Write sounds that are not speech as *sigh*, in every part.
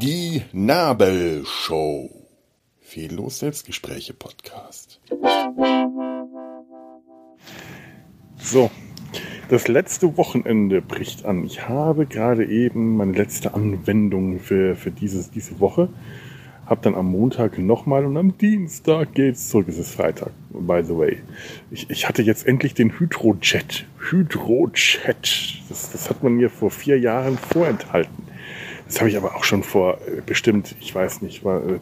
Die Nabelshow. Fehllos Selbstgespräche Podcast. So, das letzte Wochenende bricht an. Ich habe gerade eben meine letzte Anwendung für, für dieses, diese Woche. Hab dann am Montag nochmal und am Dienstag geht's zurück. Es ist Freitag, by the way. Ich, ich hatte jetzt endlich den Hydrojet. Hydrojet. Das, das hat man mir vor vier Jahren vorenthalten. Das habe ich aber auch schon vor äh, bestimmt, ich weiß nicht, äh,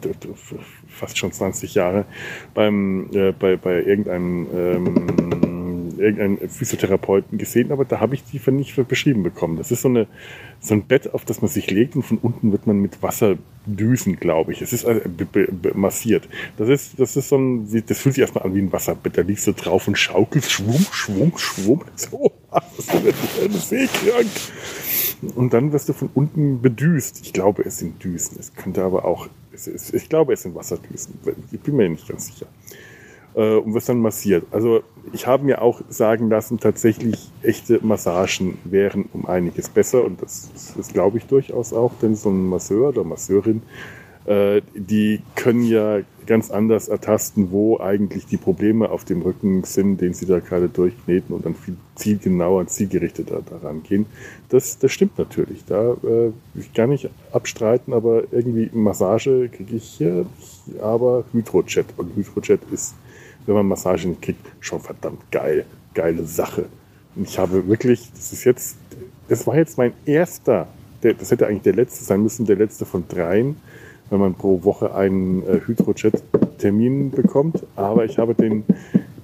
fast schon 20 Jahre beim, äh, bei, bei irgendeinem, ähm, irgendeinem Physiotherapeuten gesehen, aber da habe ich die nicht beschrieben bekommen. Das ist so, eine, so ein Bett, auf das man sich legt und von unten wird man mit Wasser düsen, glaube ich. Es ist also massiert. Das ist, das ist so ein, das fühlt sich erstmal an wie ein Wasserbett. Da liegst du drauf und schaukelst, schwumm, schwumm, schwumm. *laughs* So, das ist seekrank. Und dann wirst du von unten bedüst. Ich glaube, es sind Düsen. Es könnte aber auch, es ist, ich glaube, es sind Wasserdüsen. Ich bin mir nicht ganz sicher. Äh, und wirst dann massiert. Also ich habe mir auch sagen lassen, tatsächlich echte Massagen wären um einiges besser. Und das, das glaube ich durchaus auch, denn so ein Masseur oder Masseurin äh, die können ja ganz anders ertasten, wo eigentlich die Probleme auf dem Rücken sind, den sie da gerade durchkneten und dann viel zielgenauer, zielgerichteter daran gehen. Das, das stimmt natürlich. Da äh, ich gar nicht abstreiten, aber irgendwie Massage kriege ich hier, aber Hydrojet. Und Hydrojet ist, wenn man Massage nicht kriegt, schon verdammt geil. Geile Sache. Und ich habe wirklich, das ist jetzt, das war jetzt mein erster, der, das hätte eigentlich der letzte sein müssen, der letzte von dreien wenn man pro Woche einen äh, Hydrojet-Termin bekommt. Aber ich habe den,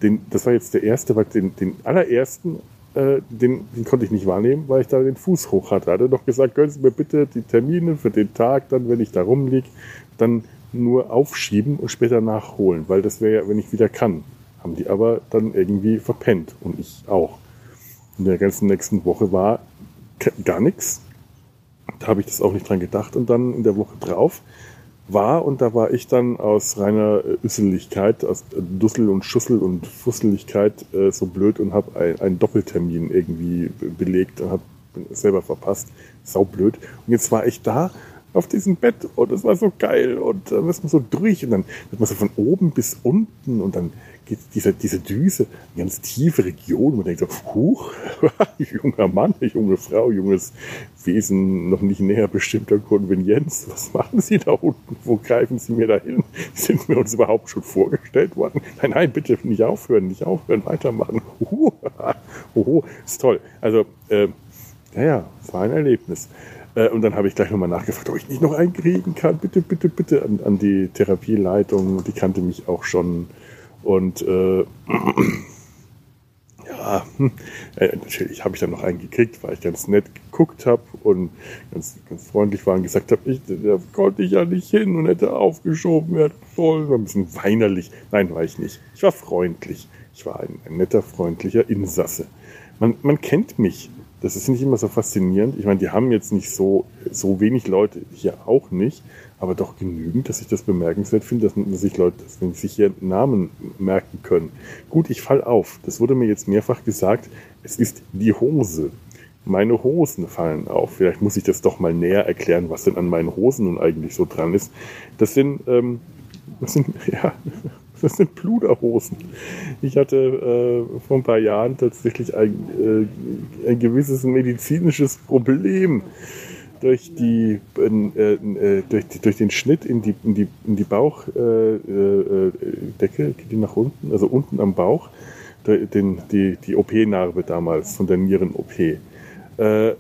den, das war jetzt der erste, weil den, den allerersten, äh, den, den konnte ich nicht wahrnehmen, weil ich da den Fuß hoch hatte. Hatte doch gesagt, gönnen Sie mir bitte die Termine für den Tag, dann, wenn ich da rumliege, dann nur aufschieben und später nachholen, weil das wäre ja, wenn ich wieder kann. Haben die aber dann irgendwie verpennt und ich auch. In der ganzen nächsten Woche war gar nichts. Da habe ich das auch nicht dran gedacht. Und dann in der Woche drauf war und da war ich dann aus reiner Üsseligkeit, aus Dussel und Schussel und Fusseligkeit äh, so blöd und habe ein, einen Doppeltermin irgendwie belegt und habe selber verpasst. Saublöd. Und jetzt war ich da auf diesem Bett und es war so geil und dann ist man so durch und dann wird man so von oben bis unten und dann geht diese, diese Düse, eine ganz tiefe Region, und man denkt so, huch, *laughs* junger Mann, junge Frau, junges Wesen, noch nicht näher bestimmter Konvenienz, was machen Sie da unten, wo greifen Sie mir da hin? Sind wir uns überhaupt schon vorgestellt worden? Nein, nein, bitte nicht aufhören, nicht aufhören, weitermachen. *laughs* Huhu, *laughs* ist toll. Also, äh, ja, ja, war ein Erlebnis. Äh, und dann habe ich gleich nochmal nachgefragt, ob ich nicht noch einkriegen kann. Bitte, bitte, bitte an, an die Therapieleitung. Die kannte mich auch schon und äh, *clears throat* ja, äh, natürlich habe ich dann noch einen gekriegt, weil ich ganz nett geguckt habe und ganz, ganz freundlich war und gesagt habe, ich, da konnte ich ja nicht hin und hätte aufgeschoben werden sollen. War ein bisschen weinerlich. Nein, war ich nicht. Ich war freundlich. Ich war ein, ein netter, freundlicher Insasse. Man, man kennt mich. Das ist nicht immer so faszinierend. Ich meine, die haben jetzt nicht so, so wenig Leute, hier auch nicht aber doch genügend, dass ich das bemerkenswert finde, dass, sich Leute dass sich hier Namen merken können. Gut, ich fall auf. Das wurde mir jetzt mehrfach gesagt. Es ist die Hose. Meine Hosen fallen auf. Vielleicht muss ich das doch mal näher erklären, was denn an meinen Hosen nun eigentlich so dran ist. Das sind, ähm, das sind, *laughs* ja, das sind Pluderhosen. Ich hatte äh, vor ein paar Jahren tatsächlich ein, äh, ein gewisses medizinisches Problem. Durch die äh, äh, durch, durch den Schnitt in die in die in die Bauchdecke äh, äh, geht die nach unten also unten am Bauch. Den, die die OP-Narbe damals von der Nieren-OP äh,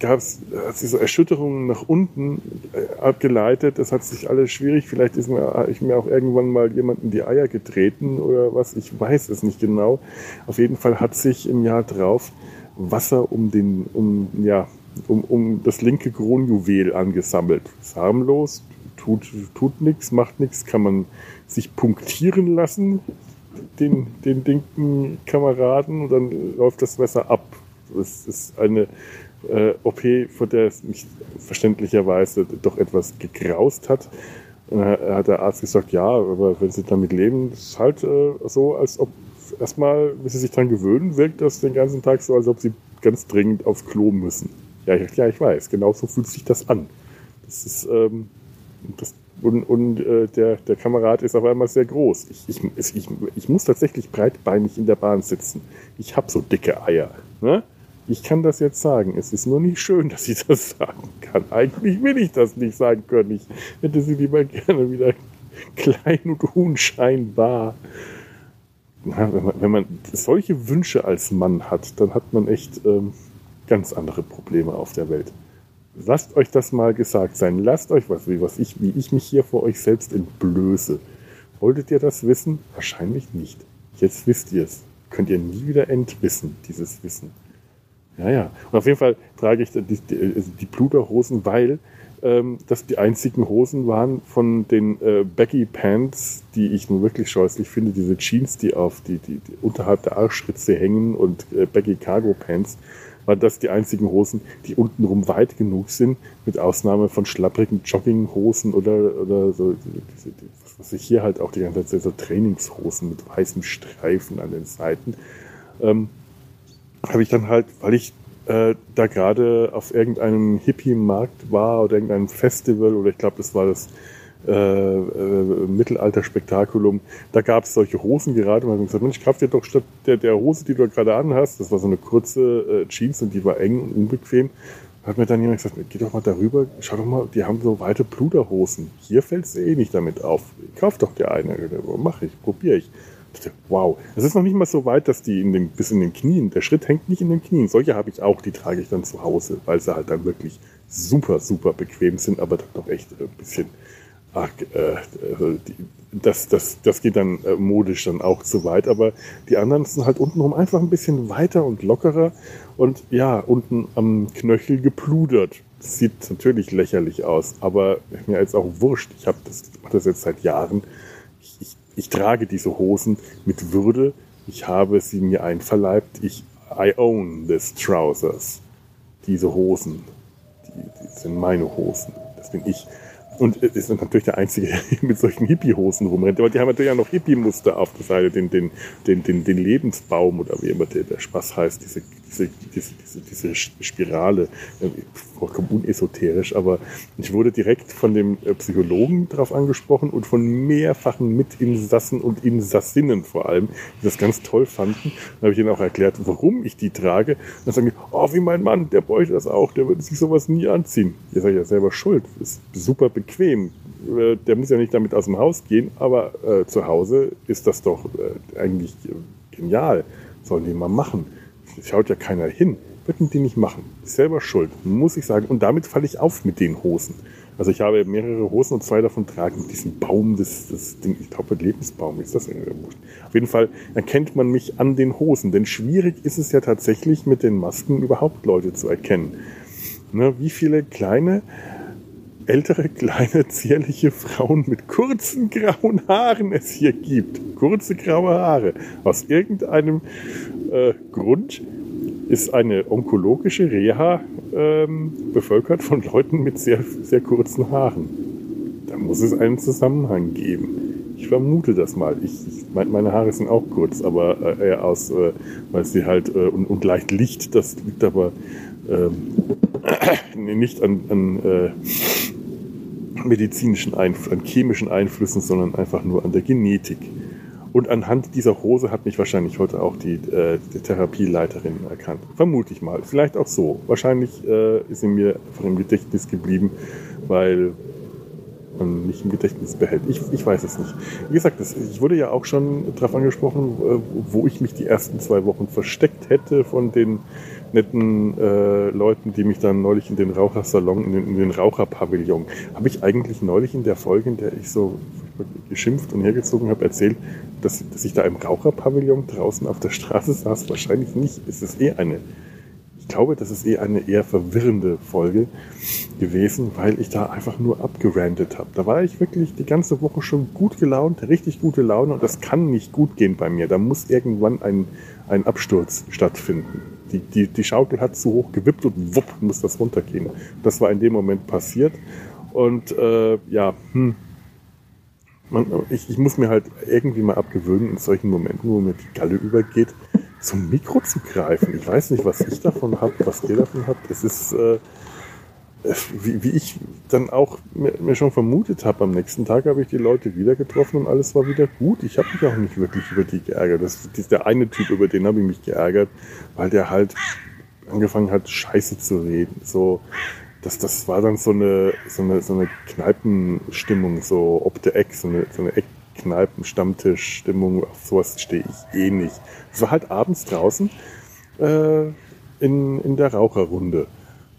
gab es so Erschütterungen nach unten äh, abgeleitet. Das hat sich alles schwierig. Vielleicht ist mir, ich mir auch irgendwann mal jemand in die Eier getreten oder was. Ich weiß es nicht genau. Auf jeden Fall hat sich im Jahr drauf Wasser um den, um, ja, um, um das linke Kronjuwel angesammelt. Ist harmlos, tut, tut nichts, macht nichts, kann man sich punktieren lassen, den, den linken Kameraden, und dann läuft das Messer ab. Das ist eine äh, OP, vor der es mich verständlicherweise doch etwas gegraust hat. Da hat der Arzt gesagt, ja, aber wenn Sie damit leben, ist halt äh, so, als ob erstmal, bis sie sich dran gewöhnen, wirkt das den ganzen Tag so, als ob sie ganz dringend aufs Klo müssen. Ja, ich, ja, ich weiß, genau so fühlt sich das an. Das ist, ähm, das, und, und äh, der, der Kamerad ist auf einmal sehr groß. Ich, ich, ich, ich muss tatsächlich breitbeinig in der Bahn sitzen. Ich habe so dicke Eier. Ne? Ich kann das jetzt sagen. Es ist nur nicht schön, *laughs* dass ich das sagen kann. Eigentlich will ich das nicht sagen können. Ich hätte sie lieber gerne wieder *laughs* klein und unscheinbar. Ja, wenn, man, wenn, man, solche Wünsche als Mann hat, dann hat man echt ähm, ganz andere Probleme auf der Welt. Lasst euch das mal gesagt sein. Lasst euch was, wie, was ich, wie ich mich hier vor euch selbst entblöße. Wolltet ihr das wissen? Wahrscheinlich nicht. Jetzt wisst ihr es. Könnt ihr nie wieder entwissen, dieses Wissen. Ja, ja. Und auf jeden Fall trage ich die, die, also die Pluderhosen, weil ähm, das die einzigen Hosen waren von den äh, Baggy Pants, die ich nun wirklich scheußlich finde. Diese Jeans, die auf die, die, die unterhalb der Arschritze hängen und äh, Baggy Cargo Pants, waren das die einzigen Hosen, die untenrum weit genug sind, mit Ausnahme von schlapprigen Jogginghosen oder, oder so, diese, die, was ich hier halt auch die ganze Zeit so Trainingshosen mit weißen Streifen an den Seiten. Ähm, habe ich dann halt, weil ich äh, da gerade auf irgendeinem Hippie-Markt war oder irgendeinem Festival oder ich glaube, das war das äh, äh, Mittelalter-Spektakulum, da gab es solche Hosen gerade und habe gesagt, Mensch, kauf dir doch statt der, der Hose, die du gerade anhast, das war so eine kurze äh, Jeans und die war eng und unbequem, hat mir dann jemand gesagt, geh doch mal darüber, schau doch mal, die haben so weite Pluderhosen. Hier fällt es eh nicht damit auf. Kauf doch dir eine. Mach ich, probiere ich. Wow, es ist noch nicht mal so weit, dass die in den, bis in den Knien, der Schritt hängt nicht in den Knien. Solche habe ich auch, die trage ich dann zu Hause, weil sie halt dann wirklich super, super bequem sind, aber dann doch echt ein bisschen arg, äh, die, das, das, das geht dann äh, modisch dann auch zu weit, aber die anderen sind halt untenrum einfach ein bisschen weiter und lockerer und ja, unten am Knöchel gepludert. Sieht natürlich lächerlich aus, aber mir jetzt auch wurscht. Ich habe das, mache das jetzt seit Jahren. Ich, ich ich trage diese Hosen mit Würde. Ich habe sie mir einverleibt. Ich I own this trousers. Diese Hosen, die, die sind meine Hosen. Das bin ich. Und ist natürlich der Einzige, *laughs* der mit solchen Hippie-Hosen rumrennt. Aber die haben natürlich auch noch Hippie-Muster auf der Seite, den, den, den, den, den Lebensbaum oder wie immer der, der Spaß heißt, diese, diese, diese, diese, diese Spirale. Vollkommen unesoterisch, aber ich wurde direkt von dem äh, Psychologen darauf angesprochen und von mehrfachen Mitinsassen und Insassinnen vor allem, die das ganz toll fanden. Dann habe ich ihnen auch erklärt, warum ich die trage. dann sagen die, oh, wie mein Mann, der bräuchte das auch, der würde sich sowas nie anziehen. Ihr seid ja selber schuld. Ist super bequem bequem. Äh, der muss ja nicht damit aus dem Haus gehen, aber äh, zu Hause ist das doch äh, eigentlich genial. Sollen die mal machen. Schaut ja keiner hin. Würden die nicht machen. Ist selber schuld, muss ich sagen. Und damit falle ich auf mit den Hosen. Also ich habe mehrere Hosen und zwei davon tragen diesen Baum, das, das Ding, ich glaube Lebensbaum ist das. Auf jeden Fall erkennt man mich an den Hosen, denn schwierig ist es ja tatsächlich mit den Masken überhaupt Leute zu erkennen. Ne, wie viele kleine ältere, *laughs* kleine, zierliche Frauen mit kurzen grauen Haaren es hier gibt. Kurze graue Haare. Aus irgendeinem äh, Grund ist eine onkologische Reha ähm, bevölkert von Leuten mit sehr, sehr kurzen Haaren. Da muss es einen Zusammenhang geben. Ich vermute das mal. Ich, ich mein, meine Haare sind auch kurz, aber äh, eher aus, äh, weil sie halt äh, und, und leicht Licht. Das liegt aber ähm, *coughs* nicht an, an äh, medizinischen Einflüssen, an chemischen Einflüssen, sondern einfach nur an der Genetik. Und anhand dieser Hose hat mich wahrscheinlich heute auch die, äh, die Therapieleiterin erkannt. Vermute ich mal. Vielleicht auch so. Wahrscheinlich äh, ist sie mir einfach im Gedächtnis geblieben, weil man mich im Gedächtnis behält. Ich, ich weiß es nicht. Wie gesagt, das, ich wurde ja auch schon darauf angesprochen, äh, wo ich mich die ersten zwei Wochen versteckt hätte von den netten äh, Leuten, die mich dann neulich in den Rauchersalon, in den, in den Raucherpavillon, habe ich eigentlich neulich in der Folge, in der ich so geschimpft und hergezogen habe, erzählt, dass, dass ich da im Raucherpavillon draußen auf der Straße saß. Wahrscheinlich nicht. Es ist eh eine, ich glaube, das ist eh eine eher verwirrende Folge gewesen, weil ich da einfach nur abgerandet habe. Da war ich wirklich die ganze Woche schon gut gelaunt, richtig gute Laune und das kann nicht gut gehen bei mir. Da muss irgendwann ein, ein Absturz stattfinden. Die, die, die Schaukel hat zu hoch gewippt und wupp muss das runtergehen. Das war in dem Moment passiert. Und äh, ja, hm, man, ich, ich muss mir halt irgendwie mal abgewöhnen, in solchen Momenten, wo mir die Galle übergeht, *laughs* zum Mikro zu greifen. Ich weiß nicht, was ich davon habe, was ihr davon habt. Es ist, äh, wie, wie ich dann auch mir, mir schon vermutet habe, am nächsten Tag habe ich die Leute wieder getroffen und alles war wieder gut. Ich habe mich auch nicht wirklich über die geärgert. Das ist der eine Typ, über den habe ich mich geärgert, weil der halt angefangen hat, Scheiße zu reden. So, das, das war dann so eine, so eine, so eine Kneipenstimmung, so ob der Eck, so eine, so eine Eckkneipen-Stammtisch-Stimmung. Auf sowas stehe ich eh nicht. Es war halt abends draußen äh, in, in der Raucherrunde.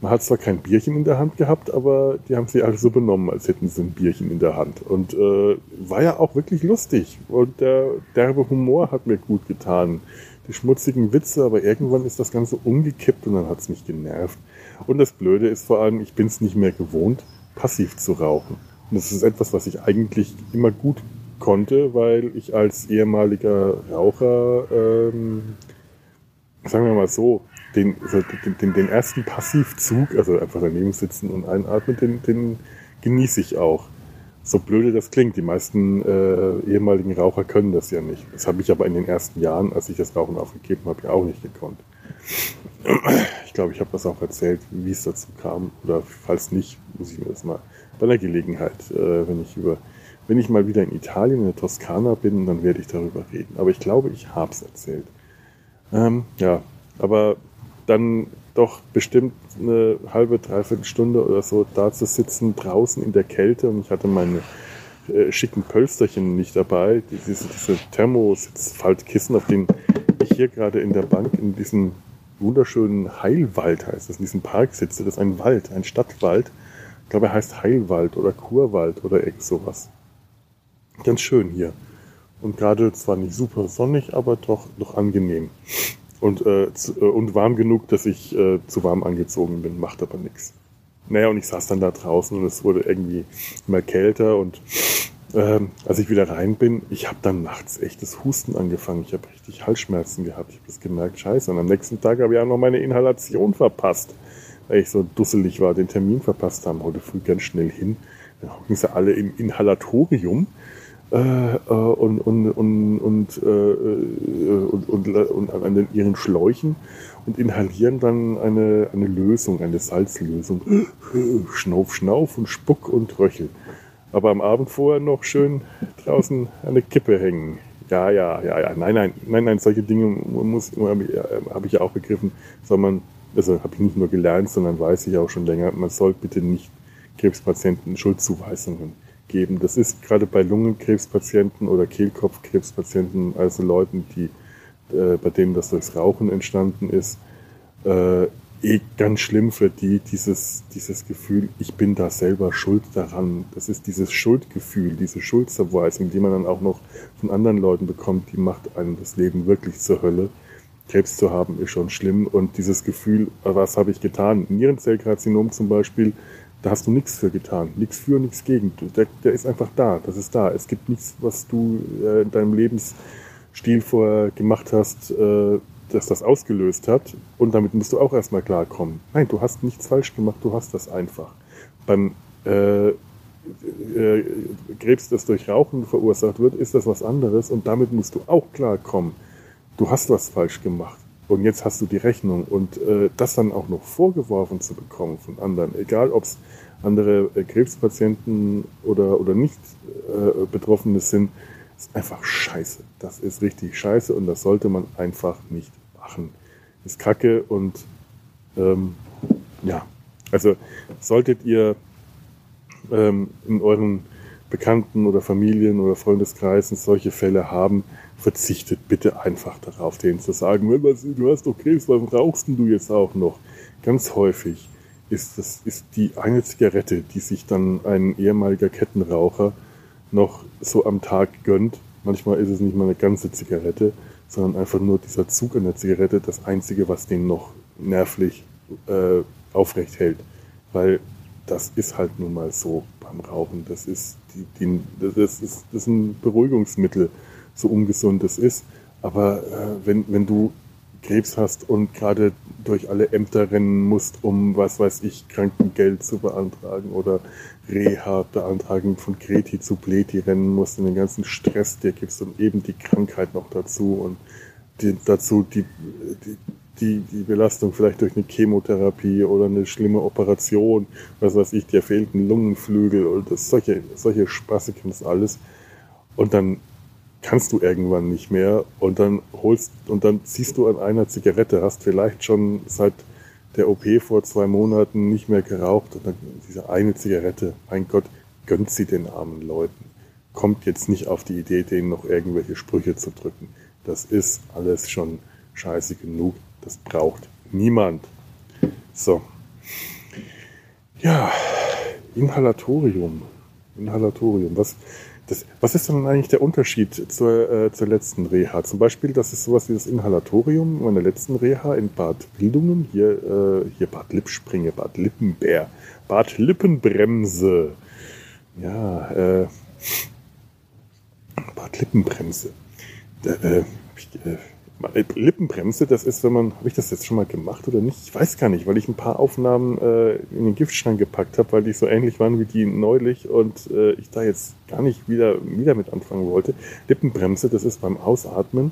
Man hat zwar kein Bierchen in der Hand gehabt, aber die haben sich alle so benommen, als hätten sie ein Bierchen in der Hand. Und äh, war ja auch wirklich lustig. Und der derbe Humor hat mir gut getan. Die schmutzigen Witze, aber irgendwann ist das Ganze umgekippt und dann hat es mich genervt. Und das Blöde ist vor allem, ich bin es nicht mehr gewohnt, passiv zu rauchen. Und das ist etwas, was ich eigentlich immer gut konnte, weil ich als ehemaliger Raucher, ähm, sagen wir mal so, den, also den, den, ersten Passivzug, also einfach daneben sitzen und einatmen, den, den genieße ich auch. So blöde das klingt, die meisten äh, ehemaligen Raucher können das ja nicht. Das habe ich aber in den ersten Jahren, als ich das Rauchen aufgegeben habe, ja auch nicht gekonnt. Ich glaube, ich habe das auch erzählt, wie es dazu kam. Oder falls nicht, muss ich mir das mal bei der Gelegenheit, äh, wenn ich über, wenn ich mal wieder in Italien, in der Toskana bin, dann werde ich darüber reden. Aber ich glaube, ich habe es erzählt. Ähm, ja, aber dann doch bestimmt eine halbe, dreiviertel Stunde oder so da zu sitzen, draußen in der Kälte und ich hatte meine äh, schicken Pölsterchen nicht dabei, diese, diese Thermositzfaltkissen, auf denen ich hier gerade in der Bank in diesem wunderschönen Heilwald heißt das, in diesem Park sitze. Das ist ein Wald, ein Stadtwald. Ich glaube, er heißt Heilwald oder Kurwald oder irgend sowas. Ganz schön hier. Und gerade zwar nicht super sonnig, aber doch noch angenehm und, äh, zu, äh, und warm genug, dass ich äh, zu warm angezogen bin, macht aber nichts. Naja, und ich saß dann da draußen und es wurde irgendwie immer kälter und ähm, als ich wieder rein bin, ich habe dann nachts echtes Husten angefangen. Ich habe richtig Halsschmerzen gehabt. Ich habe das gemerkt, scheiße. Und am nächsten Tag habe ich auch noch meine Inhalation verpasst, weil ich so dusselig war, den Termin verpasst haben. Heute früh ganz schnell hin. Dann hocken sie alle im Inhalatorium äh, äh, und, und, und, und, äh, und, und, und, an den, ihren Schläuchen und inhalieren dann eine, eine Lösung, eine Salzlösung. *gasps* Schnauf, Schnauf und Spuck und Röchel. Aber am Abend vorher noch schön draußen eine Kippe hängen. Ja, ja, ja, ja. Nein, nein, nein, nein, solche Dinge muss, habe ich ja auch begriffen, soll man, also habe ich nicht nur gelernt, sondern weiß ich auch schon länger, man soll bitte nicht Krebspatienten Schuldzuweisungen geben. Das ist gerade bei Lungenkrebspatienten oder Kehlkopfkrebspatienten, also Leuten, die, äh, bei denen das durchs Rauchen entstanden ist, äh, eh ganz schlimm für die, dieses, dieses Gefühl, ich bin da selber schuld daran. Das ist dieses Schuldgefühl, diese Schuldverweisung, die man dann auch noch von anderen Leuten bekommt, die macht einem das Leben wirklich zur Hölle. Krebs zu haben ist schon schlimm und dieses Gefühl, was habe ich getan? Nierenzellkarzinom zum Beispiel, da hast du nichts für getan. Nichts für, nichts gegen. Der, der ist einfach da. Das ist da. Es gibt nichts, was du äh, in deinem Lebensstil vorher gemacht hast, äh, das das ausgelöst hat. Und damit musst du auch erstmal klarkommen. Nein, du hast nichts falsch gemacht. Du hast das einfach. Beim äh, äh, Krebs, das durch Rauchen verursacht wird, ist das was anderes. Und damit musst du auch klarkommen. Du hast was falsch gemacht. Und jetzt hast du die Rechnung. Und äh, das dann auch noch vorgeworfen zu bekommen von anderen, egal ob es andere äh, Krebspatienten oder, oder nicht äh, Betroffene sind, ist einfach scheiße. Das ist richtig scheiße und das sollte man einfach nicht machen. Ist kacke und ähm, ja, also solltet ihr ähm, in euren Bekannten oder Familien oder Freundeskreisen solche Fälle haben, verzichtet bitte einfach darauf, denen zu sagen, du hast doch Krebs, warum rauchst du jetzt auch noch? Ganz häufig ist das ist die eine Zigarette, die sich dann ein ehemaliger Kettenraucher noch so am Tag gönnt. Manchmal ist es nicht mal eine ganze Zigarette, sondern einfach nur dieser Zug an der Zigarette, das Einzige, was den noch nervlich äh, aufrecht hält. Weil das ist halt nun mal so beim Rauchen. Das ist, die, die, das ist, das ist ein Beruhigungsmittel so ungesund es ist. Aber äh, wenn, wenn du Krebs hast und gerade durch alle Ämter rennen musst, um, was weiß ich, Krankengeld zu beantragen oder Reha beantragen von Kreti zu Pleti rennen musst und den ganzen Stress dir gibst und eben die Krankheit noch dazu und die, dazu die, die, die, Belastung vielleicht durch eine Chemotherapie oder eine schlimme Operation, was weiß ich, dir fehlt ein Lungenflügel und das, solche, solche Spaße alles. Und dann kannst du irgendwann nicht mehr und dann holst und dann ziehst du an einer Zigarette, hast vielleicht schon seit der OP vor zwei Monaten nicht mehr geraucht und dann diese eine Zigarette, mein Gott, gönnt sie den armen Leuten. Kommt jetzt nicht auf die Idee, denen noch irgendwelche Sprüche zu drücken. Das ist alles schon scheiße genug. Das braucht niemand. So. Ja, Inhalatorium. Inhalatorium. Was, das, was ist denn eigentlich der Unterschied zur, äh, zur letzten Reha? Zum Beispiel, das ist sowas wie das Inhalatorium meiner letzten Reha in Bad Wildungen, hier, äh, hier Bad Lippspringe, Bad Lippenbär, Bad Lippenbremse. Ja, äh, Bad Lippenbremse. Äh, ich, äh, Lippenbremse, das ist, wenn man, habe ich das jetzt schon mal gemacht oder nicht? Ich weiß gar nicht, weil ich ein paar Aufnahmen äh, in den Giftschrank gepackt habe, weil die so ähnlich waren wie die neulich und äh, ich da jetzt gar nicht wieder, wieder mit anfangen wollte. Lippenbremse, das ist beim Ausatmen.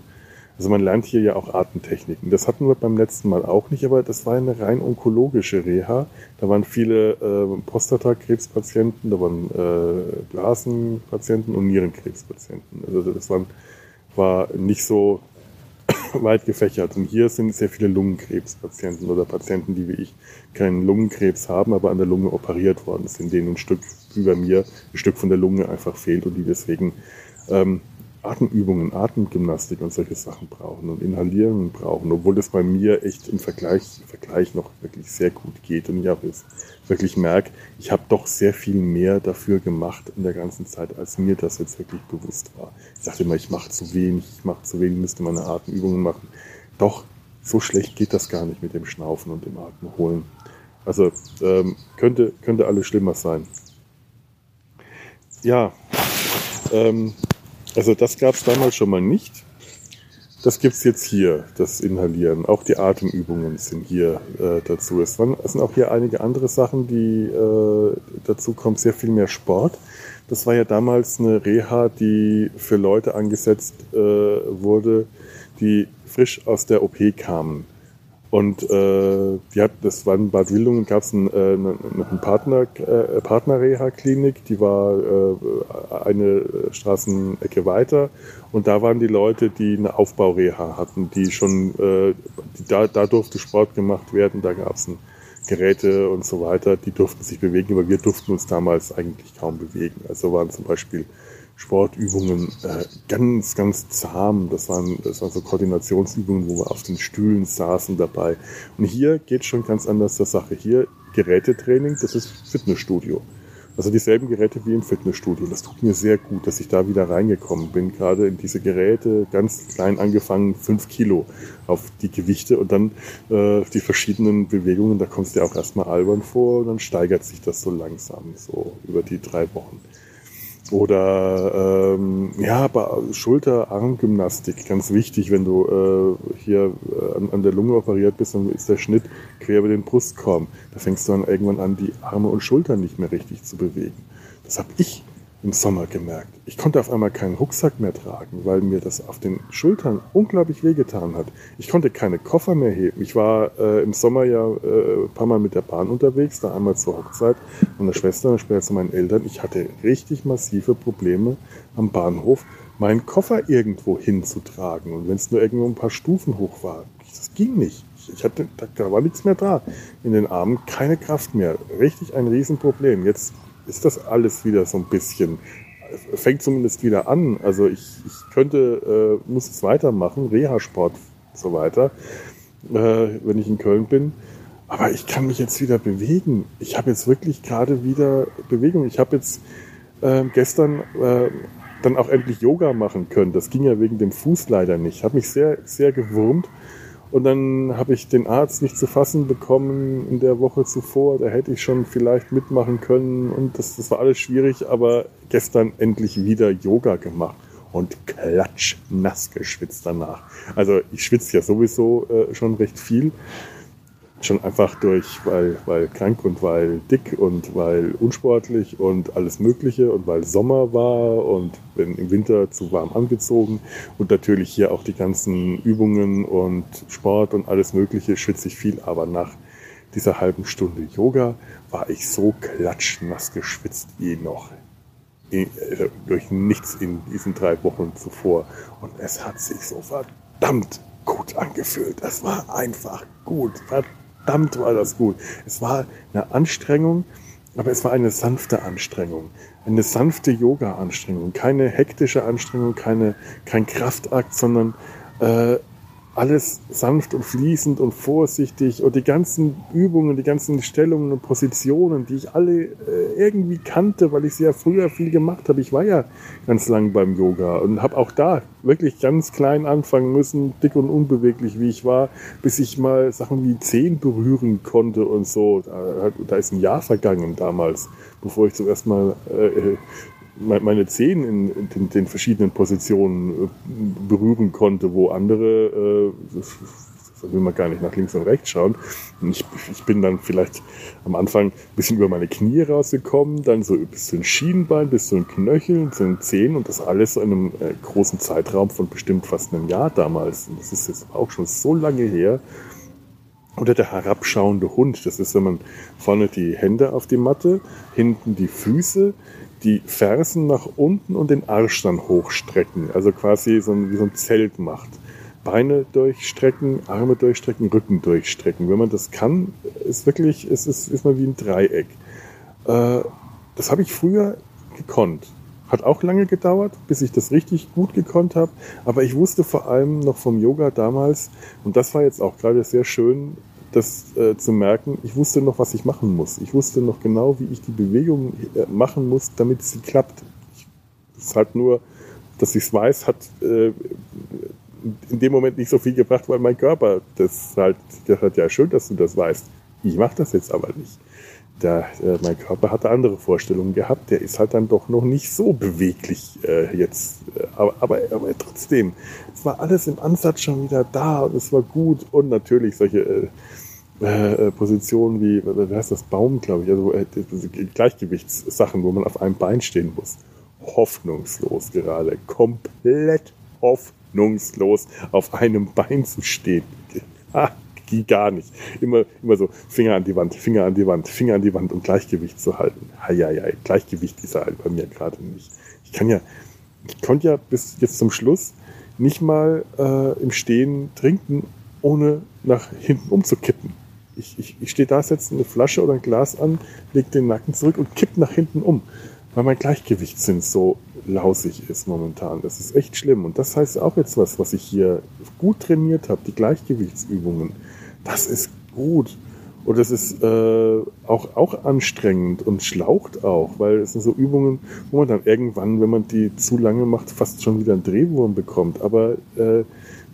Also man lernt hier ja auch Atemtechniken. Das hatten wir beim letzten Mal auch nicht, aber das war eine rein onkologische Reha. Da waren viele äh, Prostatakrebspatienten, da waren äh, Blasenpatienten und Nierenkrebspatienten. Also das waren, war nicht so *laughs* weit gefächert. Und hier sind sehr viele Lungenkrebspatienten oder Patienten, die wie ich keinen Lungenkrebs haben, aber an der Lunge operiert worden sind, denen ein Stück über mir, ein Stück von der Lunge einfach fehlt und die deswegen ähm, Atemübungen, Atemgymnastik und solche Sachen brauchen und Inhalierungen brauchen, obwohl das bei mir echt im Vergleich, im Vergleich noch wirklich sehr gut geht und ich auch jetzt wirklich merke, ich habe doch sehr viel mehr dafür gemacht in der ganzen Zeit, als mir das jetzt wirklich bewusst war. Ich dachte immer, ich mache zu wenig, ich mache zu wenig, müsste meine Atemübungen machen. Doch, so schlecht geht das gar nicht mit dem Schnaufen und dem Atemholen. Also ähm, könnte, könnte alles schlimmer sein. Ja, ähm, also das gab es damals schon mal nicht. Das gibt es jetzt hier, das Inhalieren. Auch die Atemübungen sind hier äh, dazu. Es, waren, es sind auch hier einige andere Sachen, die äh, dazu kommen. Sehr viel mehr Sport. Das war ja damals eine Reha, die für Leute angesetzt äh, wurde, die frisch aus der OP kamen. Und äh, ja, das war in Bad Wildungen, gab es ein, äh, noch eine Partner, äh, Partner-Reha-Klinik, die war äh, eine Straßenecke weiter. Und da waren die Leute, die eine Aufbaureha hatten, die schon, äh, die, da, da durfte Sport gemacht werden, da gab es Geräte und so weiter, die durften sich bewegen, aber wir durften uns damals eigentlich kaum bewegen. Also waren zum Beispiel Sportübungen äh, ganz, ganz zahm. Das waren, das waren so Koordinationsübungen, wo wir auf den Stühlen saßen dabei. Und hier geht schon ganz anders zur Sache. Hier Gerätetraining, das ist Fitnessstudio. Also dieselben Geräte wie im Fitnessstudio. Das tut mir sehr gut, dass ich da wieder reingekommen bin. Gerade in diese Geräte, ganz klein angefangen, fünf Kilo auf die Gewichte und dann äh, die verschiedenen Bewegungen. Da kommst du ja auch erstmal albern vor und dann steigert sich das so langsam, so über die drei Wochen. Oder ähm, ja, aber Schulter-Arm-Gymnastik, ganz wichtig, wenn du äh, hier äh, an, an, der Lunge operiert bist, dann ist der Schnitt quer über den Brustkorb. Da fängst du dann irgendwann an, die Arme und Schultern nicht mehr richtig zu bewegen. Das habe ich im Sommer gemerkt. Ich konnte auf einmal keinen Rucksack mehr tragen, weil mir das auf den Schultern unglaublich wehgetan hat. Ich konnte keine Koffer mehr heben. Ich war äh, im Sommer ja äh, ein paar Mal mit der Bahn unterwegs, da einmal zur Hochzeit meiner Schwester und später zu meinen Eltern. Ich hatte richtig massive Probleme am Bahnhof, meinen Koffer irgendwo hinzutragen. Und wenn es nur irgendwo ein paar Stufen hoch war, das ging nicht. Ich hatte, da war nichts mehr da. In den Armen keine Kraft mehr. Richtig ein Riesenproblem. Jetzt ist das alles wieder so ein bisschen, fängt zumindest wieder an. Also ich, ich könnte, äh, muss es weitermachen, Reha-Sport und so weiter, äh, wenn ich in Köln bin. Aber ich kann mich jetzt wieder bewegen. Ich habe jetzt wirklich gerade wieder Bewegung. Ich habe jetzt äh, gestern äh, dann auch endlich Yoga machen können. Das ging ja wegen dem Fuß leider nicht. Habe mich sehr, sehr gewurmt. Und dann habe ich den Arzt nicht zu fassen bekommen in der Woche zuvor. Da hätte ich schon vielleicht mitmachen können. Und das, das war alles schwierig. Aber gestern endlich wieder Yoga gemacht und klatsch nass geschwitzt danach. Also ich schwitze ja sowieso äh, schon recht viel. Schon einfach durch, weil, weil krank und weil dick und weil unsportlich und alles Mögliche und weil Sommer war und bin im Winter zu warm angezogen und natürlich hier auch die ganzen Übungen und Sport und alles Mögliche schwitze ich viel, aber nach dieser halben Stunde Yoga war ich so klatschnass geschwitzt wie noch in, äh, durch nichts in diesen drei Wochen zuvor. Und es hat sich so verdammt gut angefühlt. Es war einfach gut. Verdammt war das gut. Es war eine Anstrengung, aber es war eine sanfte Anstrengung. Eine sanfte Yoga-Anstrengung. Keine hektische Anstrengung, keine, kein Kraftakt, sondern äh, alles sanft und fließend und vorsichtig und die ganzen Übungen, die ganzen Stellungen und Positionen, die ich alle äh, irgendwie kannte, weil ich sie ja früher viel gemacht habe. Ich war ja ganz lang beim Yoga und habe auch da wirklich ganz klein anfangen müssen, dick und unbeweglich wie ich war, bis ich mal Sachen wie Zehen berühren konnte und so. Da, ist ein Jahr vergangen damals, bevor ich zuerst mal äh, meine Zehen in den, den, verschiedenen Positionen äh, berühren konnte, wo andere, äh, will man gar nicht nach links und rechts schauen. Und ich, ich bin dann vielleicht am Anfang ein bisschen über meine Knie rausgekommen, dann so bis zu den Schienbein, bis zu den Knöcheln, zu den Zehen und das alles in einem äh, großen Zeitraum von bestimmt fast einem Jahr damals. Und das ist jetzt auch schon so lange her. Oder der herabschauende Hund. Das ist, wenn man vorne die Hände auf die Matte, hinten die Füße, die Fersen nach unten und den Arsch dann hochstrecken. Also quasi so ein, wie so ein Zelt macht. Beine durchstrecken, Arme durchstrecken, Rücken durchstrecken. Wenn man das kann, ist wirklich, es ist, ist man wie ein Dreieck. Äh, das habe ich früher gekonnt. Hat auch lange gedauert, bis ich das richtig gut gekonnt habe. Aber ich wusste vor allem noch vom Yoga damals, und das war jetzt auch gerade sehr schön, das äh, zu merken, ich wusste noch, was ich machen muss. Ich wusste noch genau, wie ich die Bewegung äh, machen muss, damit sie klappt. Es ist halt nur, dass ich es weiß, hat äh, in dem Moment nicht so viel gebracht, weil mein Körper das halt, das hat ja schön, dass du das weißt. Ich mache das jetzt aber nicht. Der, äh, mein Körper hatte andere Vorstellungen gehabt. Der ist halt dann doch noch nicht so beweglich äh, jetzt. Äh, aber, aber, aber trotzdem, es war alles im Ansatz schon wieder da und es war gut. Und natürlich solche äh, äh, Positionen wie, wie heißt das, Baum, glaube ich, also äh, Gleichgewichtssachen, wo man auf einem Bein stehen muss. Hoffnungslos gerade. Komplett hoffnungslos auf einem Bein zu stehen. *laughs* Ah, gar nicht. Immer, immer so Finger an die Wand, Finger an die Wand, Finger an die Wand, um Gleichgewicht zu halten. Heieiei, Gleichgewicht ist halt bei mir gerade nicht. Ich kann ja, ich konnte ja bis jetzt zum Schluss nicht mal äh, im Stehen trinken, ohne nach hinten umzukippen. Ich, ich, ich stehe da, setze eine Flasche oder ein Glas an, lege den Nacken zurück und kipp nach hinten um, weil mein Gleichgewichtssinn so lausig ist momentan. Das ist echt schlimm. Und das heißt auch jetzt was, was ich hier gut trainiert habe, die Gleichgewichtsübungen. Das ist gut. Und das ist äh, auch, auch anstrengend und schlaucht auch, weil es sind so Übungen, wo man dann irgendwann, wenn man die zu lange macht, fast schon wieder einen Drehwurm bekommt. Aber äh,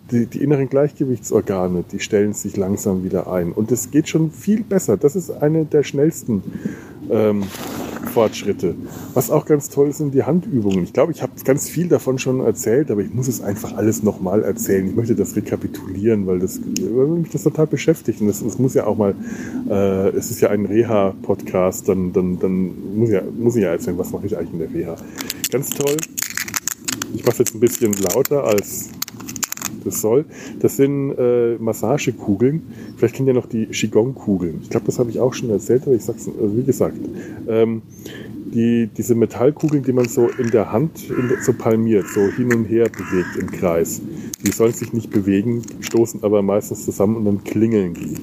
die, die inneren Gleichgewichtsorgane, die stellen sich langsam wieder ein. Und es geht schon viel besser. Das ist eine der schnellsten ähm, Fortschritte. Was auch ganz toll sind die Handübungen. Ich glaube, ich habe ganz viel davon schon erzählt, aber ich muss es einfach alles nochmal erzählen. Ich möchte das rekapitulieren, weil, das, weil mich das total beschäftigt. Und das muss ja auch mal, äh, es ist ja ein Reha-Podcast, dann, dann, dann muss, ja, muss ich ja erzählen, was mache ich eigentlich in der Reha. Ganz toll. Ich mache jetzt ein bisschen lauter als das soll. Das sind äh, Massagekugeln. Vielleicht kennt ihr noch die Qigong-Kugeln. Ich glaube, das habe ich auch schon erzählt, aber ich sage es, also wie gesagt, ähm, die, diese Metallkugeln, die man so in der Hand in so palmiert, so hin und her bewegt im Kreis. Die sollen sich nicht bewegen, stoßen aber meistens zusammen und dann klingeln die.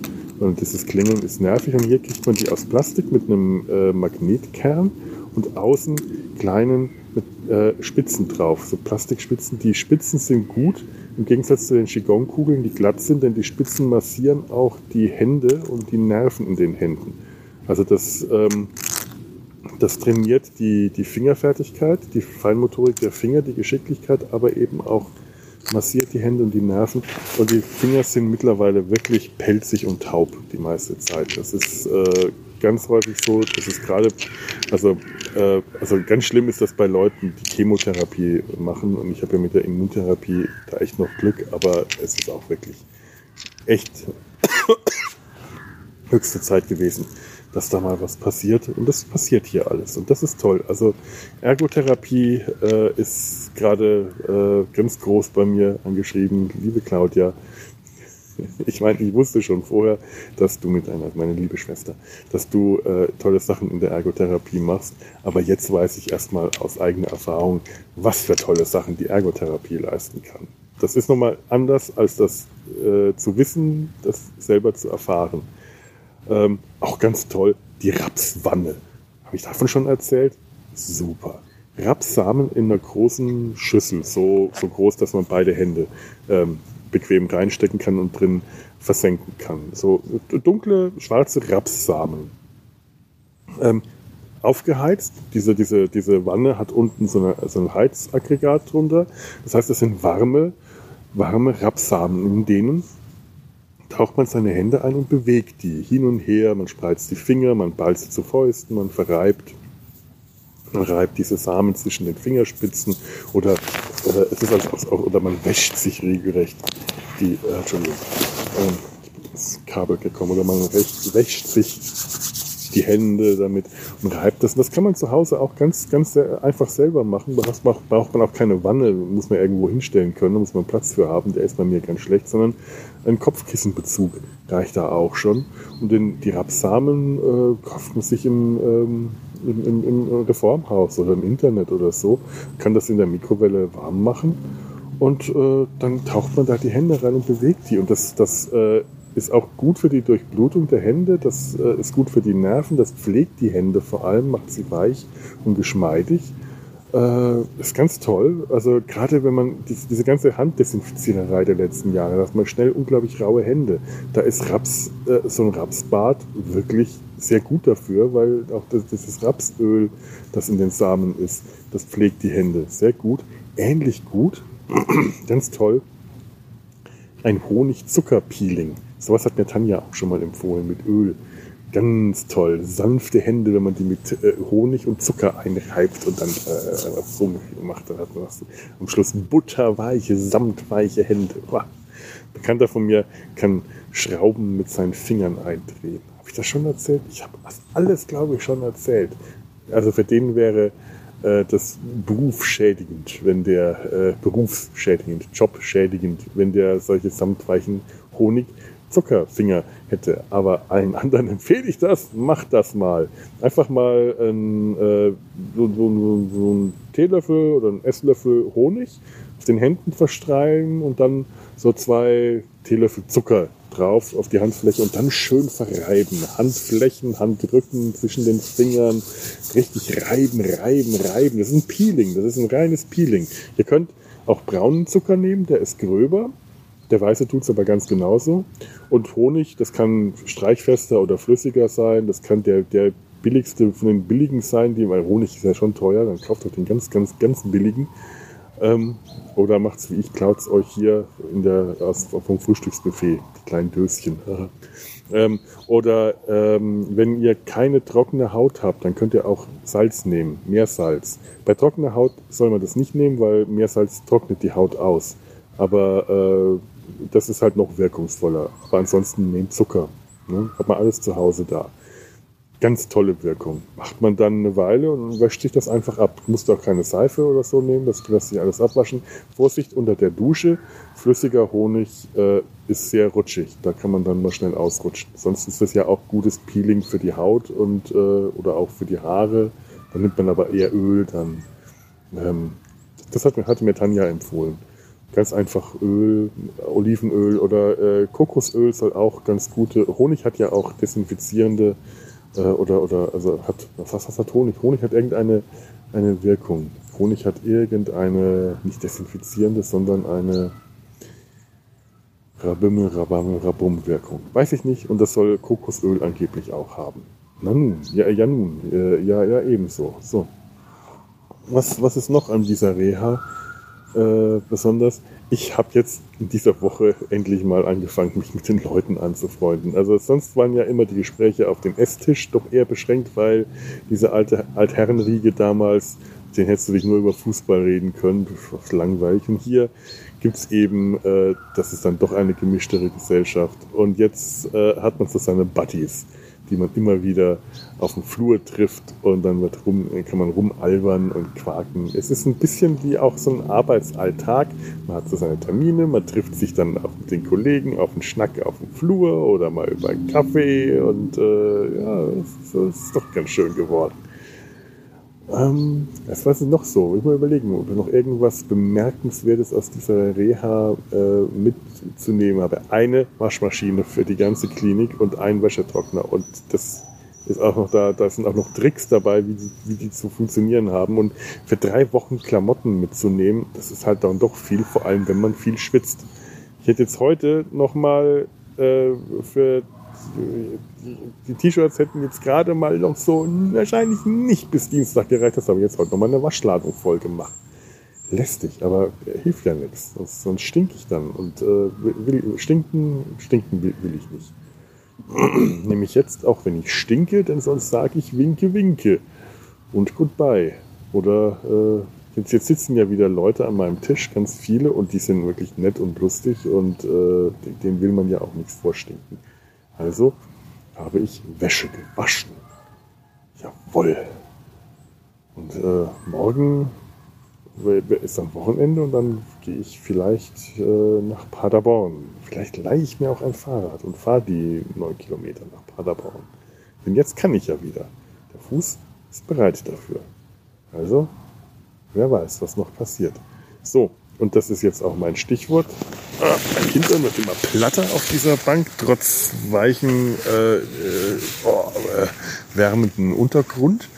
Und dieses Klingeln ist nervig. Und hier kriegt man die aus Plastik mit einem äh, Magnetkern und außen kleinen mit äh, Spitzen drauf, so Plastikspitzen. Die Spitzen sind gut, im Gegensatz zu den Qigong-Kugeln, die glatt sind, denn die Spitzen massieren auch die Hände und die Nerven in den Händen. Also das, ähm, das trainiert die, die Fingerfertigkeit, die Feinmotorik der Finger, die Geschicklichkeit, aber eben auch massiert die Hände und die Nerven. Und die Finger sind mittlerweile wirklich pelzig und taub die meiste Zeit. Das ist äh, ganz häufig so, das ist gerade, also, äh, also ganz schlimm ist das bei Leuten, die Chemotherapie machen. Und ich habe ja mit der Immuntherapie da echt noch Glück, aber es ist auch wirklich echt *coughs* höchste Zeit gewesen, dass da mal was passiert. Und das passiert hier alles. Und das ist toll. Also Ergotherapie äh, ist gerade äh, ganz groß bei mir angeschrieben. Liebe Claudia, ich meine, ich wusste schon vorher, dass du mit einer, meine liebe Schwester, dass du äh, tolle Sachen in der Ergotherapie machst. Aber jetzt weiß ich erstmal aus eigener Erfahrung, was für tolle Sachen die Ergotherapie leisten kann. Das ist nochmal anders, als das äh, zu wissen, das selber zu erfahren. Ähm, auch ganz toll, die Rapswanne. Habe ich davon schon erzählt? Super. Rapssamen in einer großen Schüssel, so, so groß, dass man beide Hände ähm, bequem reinstecken kann und drin versenken kann. So dunkle, schwarze Rapssamen. Ähm, aufgeheizt. Diese, diese, diese Wanne hat unten so, eine, so ein Heizaggregat drunter. Das heißt, es sind warme, warme Rapssamen, in denen taucht man seine Hände ein und bewegt die hin und her. Man spreizt die Finger, man ballt sie zu Fäusten, man verreibt. Man reibt diese Samen zwischen den Fingerspitzen oder, oder es ist als, oder man wäscht sich regelrecht die, äh, Entschuldigung, ähm, das Kabel gekommen oder man wäscht, wäscht sich die Hände damit und reibt das. Und das kann man zu Hause auch ganz, ganz einfach selber machen. Da braucht man auch keine Wanne, muss man irgendwo hinstellen können, da muss man Platz für haben. Der ist bei mir ganz schlecht, sondern ein Kopfkissenbezug reicht da auch schon. Und den, die Rapsamen äh, kauft man sich im, ähm, im, im, im Reformhaus oder im Internet oder so, kann das in der Mikrowelle warm machen und äh, dann taucht man da die Hände rein und bewegt die. Und das, das äh, ist auch gut für die Durchblutung der Hände, das äh, ist gut für die Nerven, das pflegt die Hände vor allem, macht sie weich und geschmeidig. Äh, ist ganz toll. Also gerade wenn man die, diese ganze Handdesinfiziererei der letzten Jahre, da hat man schnell unglaublich raue Hände. Da ist Raps, äh, so ein Rapsbad wirklich sehr gut dafür, weil auch das, dieses Rapsöl, das in den Samen ist, das pflegt die Hände sehr gut. Ähnlich gut, *clears throat* ganz toll, ein Honig-Zucker-Peeling. Sowas hat mir Tanja auch schon mal empfohlen mit Öl. Ganz toll. Sanfte Hände, wenn man die mit äh, Honig und Zucker einreibt und dann äh, so macht. Dann hat man am Schluss butterweiche, samtweiche Hände. Wow. Bekannter von mir kann Schrauben mit seinen Fingern eindrehen. Habe ich das schon erzählt? Ich habe das alles, glaube ich, schon erzählt. Also für den wäre äh, das berufsschädigend, wenn der äh, berufsschädigend, jobschädigend, wenn der solche samtweichen Honig Zuckerfinger hätte. Aber allen anderen *laughs* empfehle ich das, macht das mal. Einfach mal ein, äh, so, so, so ein Teelöffel oder ein Esslöffel Honig den Händen verstreichen und dann so zwei Teelöffel Zucker drauf auf die Handfläche und dann schön verreiben. Handflächen, Handrücken zwischen den Fingern. Richtig reiben, reiben, reiben. Das ist ein Peeling. Das ist ein reines Peeling. Ihr könnt auch braunen Zucker nehmen, der ist gröber. Der weiße tut es aber ganz genauso. Und Honig, das kann streichfester oder flüssiger sein. Das kann der, der billigste von den billigen sein, die, weil Honig ist ja schon teuer. Dann kauft euch den ganz, ganz, ganz billigen. Ähm, oder macht's wie ich, klaut's euch hier in der, aus, vom Frühstücksbuffet, die kleinen Döschen. *laughs* ähm, oder ähm, wenn ihr keine trockene Haut habt, dann könnt ihr auch Salz nehmen, Meersalz. Bei trockener Haut soll man das nicht nehmen, weil Meersalz trocknet die Haut aus. Aber äh, das ist halt noch wirkungsvoller. Aber ansonsten nehmt Zucker. Ne? Hat man alles zu Hause da. Ganz tolle Wirkung. Macht man dann eine Weile und wäscht sich das einfach ab. Musst auch keine Seife oder so nehmen, das lässt sich alles abwaschen. Vorsicht unter der Dusche. Flüssiger Honig äh, ist sehr rutschig. Da kann man dann mal schnell ausrutschen. Sonst ist das ja auch gutes Peeling für die Haut und äh, oder auch für die Haare. Da nimmt man aber eher Öl dann. Ähm, das hat, hatte mir Tanja empfohlen. Ganz einfach Öl, Olivenöl oder äh, Kokosöl soll auch ganz gute. Honig hat ja auch desinfizierende äh, oder, oder, also hat, was, was hat Honig? Honig hat irgendeine eine Wirkung. Honig hat irgendeine, nicht desinfizierende, sondern eine Rabimmel, Rabammel, Rabum-Wirkung. Weiß ich nicht. Und das soll Kokosöl angeblich auch haben. Na nun, ja, ja nun, äh, ja, ja, ebenso. So. Was, was ist noch an dieser Reha äh, besonders? Ich habe jetzt in dieser Woche endlich mal angefangen, mich mit den Leuten anzufreunden. Also sonst waren ja immer die Gespräche auf dem Esstisch doch eher beschränkt, weil diese alte Altherrenriege damals den hättest du dich nur über Fußball reden können, das ist langweilig. Und hier gibt's eben, äh, das ist dann doch eine gemischtere Gesellschaft. Und jetzt äh, hat man so seine Buddies die man immer wieder auf dem Flur trifft und dann wird rum, kann man rumalbern und quaken. Es ist ein bisschen wie auch so ein Arbeitsalltag. Man hat so seine Termine, man trifft sich dann auch mit den Kollegen auf einen Schnack auf dem Flur oder mal über einen Kaffee und äh, ja, es ist, ist doch ganz schön geworden. Ähm, was war es noch so? Ich mal überlegen, ob ich noch irgendwas Bemerkenswertes aus dieser Reha äh, mitzunehmen habe. Eine Waschmaschine für die ganze Klinik und ein Wäschetrockner. Und das ist auch noch da, da sind auch noch Tricks dabei, wie die, wie die zu funktionieren haben. Und für drei Wochen Klamotten mitzunehmen, das ist halt dann doch viel, vor allem wenn man viel schwitzt. Ich hätte jetzt heute nochmal äh, für die T-Shirts hätten jetzt gerade mal noch so wahrscheinlich nicht bis Dienstag gereicht. Das habe ich jetzt heute nochmal eine Waschladung voll gemacht. Lästig, aber hilft ja nichts. Sonst, sonst stinke ich dann. Und äh, will, stinken, stinken will, will ich nicht. *clears throat* Nämlich jetzt, auch wenn ich stinke, denn sonst sage ich winke, winke und goodbye. Oder äh, jetzt, jetzt sitzen ja wieder Leute an meinem Tisch, ganz viele, und die sind wirklich nett und lustig und äh, denen will man ja auch nichts vorstinken. Also habe ich Wäsche gewaschen. Jawoll. Und äh, morgen ist dann Wochenende und dann gehe ich vielleicht äh, nach Paderborn. Vielleicht leihe ich mir auch ein Fahrrad und fahre die neun Kilometer nach Paderborn. Denn jetzt kann ich ja wieder. Der Fuß ist bereit dafür. Also, wer weiß, was noch passiert. So, und das ist jetzt auch mein Stichwort. Ah, mein Hintern wird immer platter auf dieser Bank, trotz weichen, äh, äh, oh, äh, wärmenden Untergrund.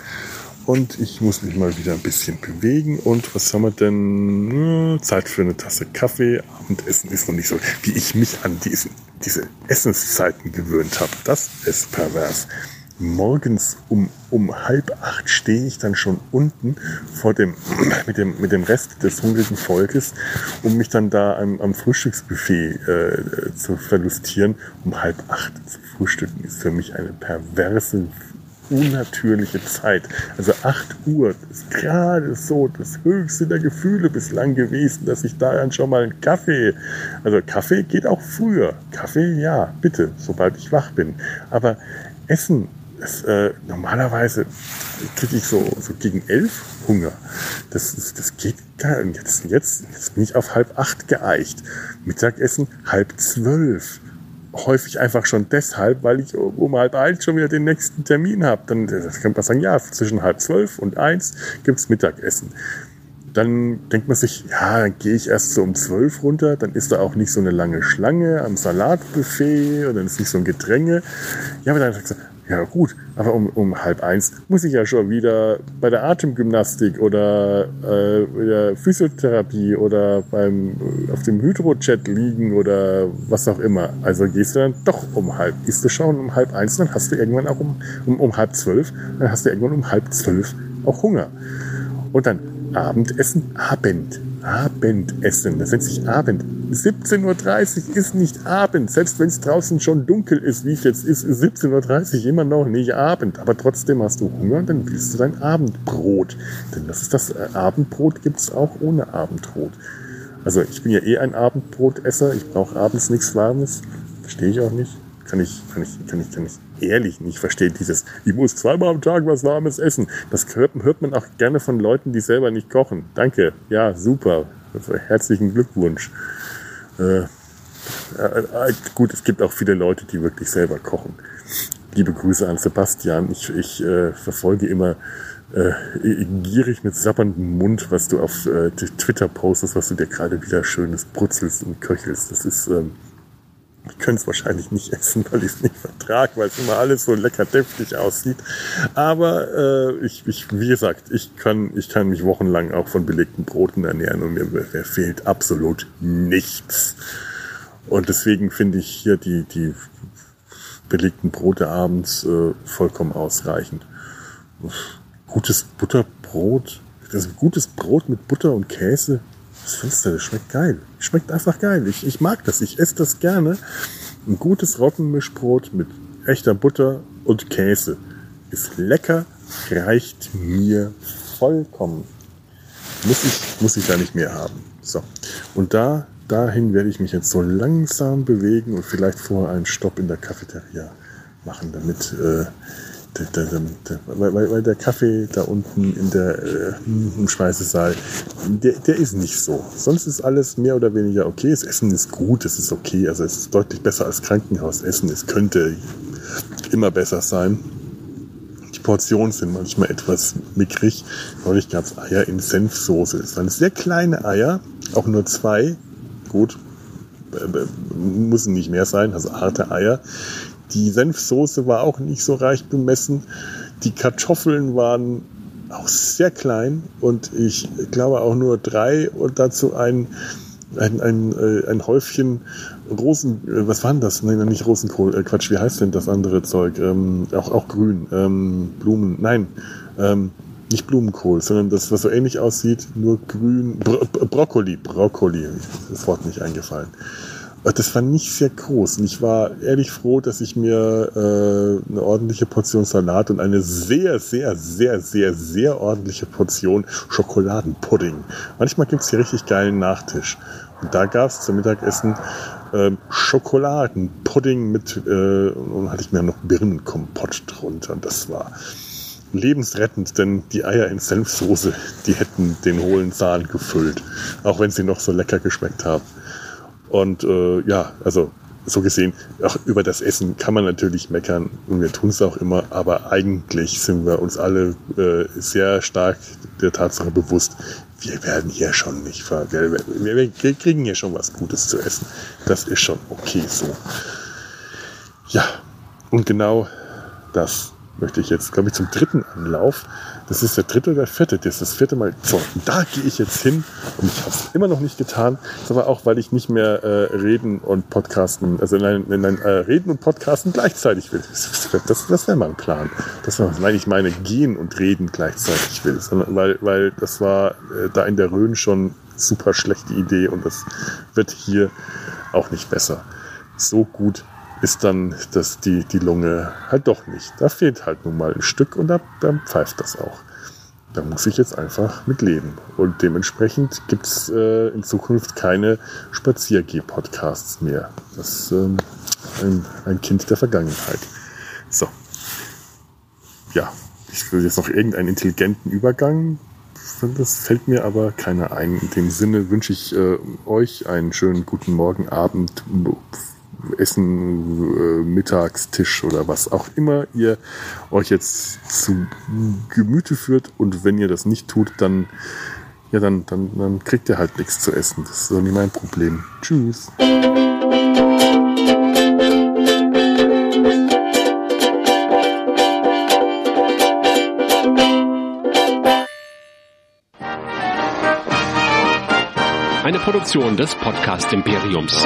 Und ich muss mich mal wieder ein bisschen bewegen. Und was haben wir denn? Hm, Zeit für eine Tasse Kaffee. Abendessen ist noch nicht so, wie ich mich an diesen, diese Essenszeiten gewöhnt habe. Das ist pervers morgens um, um halb acht stehe ich dann schon unten vor dem, *clears throat* mit, dem, mit dem Rest des hungrigen Volkes, um mich dann da am, am Frühstücksbuffet äh, zu verlustieren. Um halb acht zu frühstücken ist für mich eine perverse, unnatürliche Zeit. Also acht Uhr ist gerade so das höchste der Gefühle bislang gewesen, dass ich da dann schon mal einen Kaffee, also Kaffee geht auch früher. Kaffee, ja, bitte, sobald ich wach bin. Aber Essen das, äh, normalerweise kriege ich so, so gegen elf Hunger. Das, das, das geht gar nicht. Jetzt, jetzt, jetzt bin ich auf halb acht geeicht. Mittagessen halb zwölf. Häufig einfach schon deshalb, weil ich um halb eins schon wieder den nächsten Termin habe. Dann das kann man sagen, ja, zwischen halb zwölf und eins gibt's Mittagessen dann denkt man sich, ja, gehe ich erst so um zwölf runter, dann ist da auch nicht so eine lange Schlange am Salatbuffet und dann ist nicht so ein Gedränge. Ja, aber dann sagt ja gut, aber um, um halb eins muss ich ja schon wieder bei der Atemgymnastik oder äh, der Physiotherapie oder beim auf dem Hydrochat liegen oder was auch immer. Also gehst du dann doch um halb, isst du schon um halb eins, dann hast du irgendwann auch um, um, um halb zwölf, dann hast du irgendwann um halb zwölf auch Hunger. Und dann Abendessen, Abend. Abendessen. Das nennt sich Abend. 17.30 Uhr ist nicht Abend. Selbst wenn es draußen schon dunkel ist, wie es jetzt ist, ist 17.30 Uhr immer noch nicht Abend. Aber trotzdem hast du Hunger, dann willst du dein Abendbrot. Denn das ist das äh, Abendbrot gibt es auch ohne Abendbrot. Also ich bin ja eh ein Abendbrotesser. Ich brauche abends nichts Warmes. Verstehe ich auch nicht. Kann ich, kann ich, kann ich, kann ich ehrlich nicht verstehen. Dieses, ich muss zweimal am Tag was Warmes essen. Das hört, man auch gerne von Leuten, die selber nicht kochen. Danke. Ja, super. Herzlichen Glückwunsch. Äh, äh, äh, gut, es gibt auch viele Leute, die wirklich selber kochen. Liebe Grüße an Sebastian. Ich, ich äh, verfolge immer äh, gierig mit sapperndem Mund, was du auf äh, Twitter postest, was du dir gerade wieder schönes brutzelst und köchelst. Das ist ähm, ich könnte es wahrscheinlich nicht essen, weil ich es nicht vertrage, weil es immer alles so lecker deftig aussieht. Aber äh, ich, ich, wie gesagt, ich kann, ich kann mich wochenlang auch von belegten Broten ernähren und mir, mir fehlt absolut nichts. Und deswegen finde ich hier die, die belegten Brote abends äh, vollkommen ausreichend. Gutes Butterbrot, ist gutes Brot mit Butter und Käse was findest du? Das schmeckt geil. Schmeckt einfach geil. Ich, ich mag das. Ich esse das gerne. Ein gutes Roggenmischbrot mit echter Butter und Käse ist lecker, reicht mir vollkommen. muss ich, muss ich da nicht mehr haben. So. Und da, dahin werde ich mich jetzt so langsam bewegen und vielleicht vorher einen Stopp in der Cafeteria machen, damit äh, weil, weil der Kaffee da unten in der, äh, im Speisesaal, der, der ist nicht so. Sonst ist alles mehr oder weniger okay. Das Essen ist gut, es ist okay. Also es ist deutlich besser als Krankenhausessen. Es könnte immer besser sein. Die Portionen sind manchmal etwas mickrig. Neulich gab es Eier in Senfsoße. Das waren sehr kleine Eier, auch nur zwei. Gut, äh, äh, müssen nicht mehr sein, also harte Eier. Die Senfsoße war auch nicht so reich bemessen. Die Kartoffeln waren auch sehr klein und ich glaube auch nur drei und dazu ein, ein, ein, äh, ein Häufchen Rosen, äh, was waren das? Nein, nicht Rosenkohl, äh, Quatsch, wie heißt denn das andere Zeug? Ähm, auch, auch grün, ähm, Blumen, nein, ähm, nicht Blumenkohl, sondern das, was so ähnlich aussieht, nur grün, Bro Brokkoli, Brokkoli, das Wort nicht eingefallen. Das war nicht sehr groß. Und ich war ehrlich froh, dass ich mir äh, eine ordentliche Portion Salat und eine sehr, sehr, sehr, sehr, sehr ordentliche Portion Schokoladenpudding. Manchmal gibt's hier richtig geilen Nachtisch. Und da gab's zum Mittagessen äh, Schokoladenpudding mit, äh, und hatte ich mir noch Birnenkompott drunter. Und das war lebensrettend, denn die Eier in Senfsoße, die hätten den hohlen Zahn gefüllt. Auch wenn sie noch so lecker geschmeckt haben. Und äh, ja, also so gesehen, auch über das Essen kann man natürlich meckern und wir tun es auch immer, aber eigentlich sind wir uns alle äh, sehr stark der Tatsache bewusst, wir werden hier schon nicht ver wir, wir, wir kriegen hier schon was Gutes zu essen. Das ist schon okay so. Ja, und genau das möchte ich jetzt, glaube ich, zum dritten Anlauf das ist der dritte oder vierte, das ist das vierte Mal. So, da gehe ich jetzt hin und ich habe es immer noch nicht getan. Das aber auch, weil ich nicht mehr äh, reden und podcasten, also nein, nein, äh, reden und podcasten gleichzeitig will. Das, das, das wäre mein Plan. Das war, nein, ich meine, gehen und reden gleichzeitig will. Sondern, weil, weil das war äh, da in der Rhön schon super schlechte Idee und das wird hier auch nicht besser. So gut ist dann das, die, die Lunge halt doch nicht. Da fehlt halt nun mal ein Stück und da, da pfeift das auch. Da muss ich jetzt einfach mit leben. Und dementsprechend gibt es äh, in Zukunft keine Spaziergeh-Podcasts mehr. Das ist ähm, ein, ein Kind der Vergangenheit. So. Ja, ich will jetzt noch irgendeinen intelligenten Übergang. Das fällt mir aber keiner ein. In dem Sinne wünsche ich äh, euch einen schönen guten Morgen, Abend, Essen, äh, Mittagstisch oder was auch immer ihr euch jetzt zu Gemüte führt. Und wenn ihr das nicht tut, dann, ja, dann, dann, dann kriegt ihr halt nichts zu essen. Das ist doch nicht mein Problem. Tschüss. Eine Produktion des Podcast Imperiums.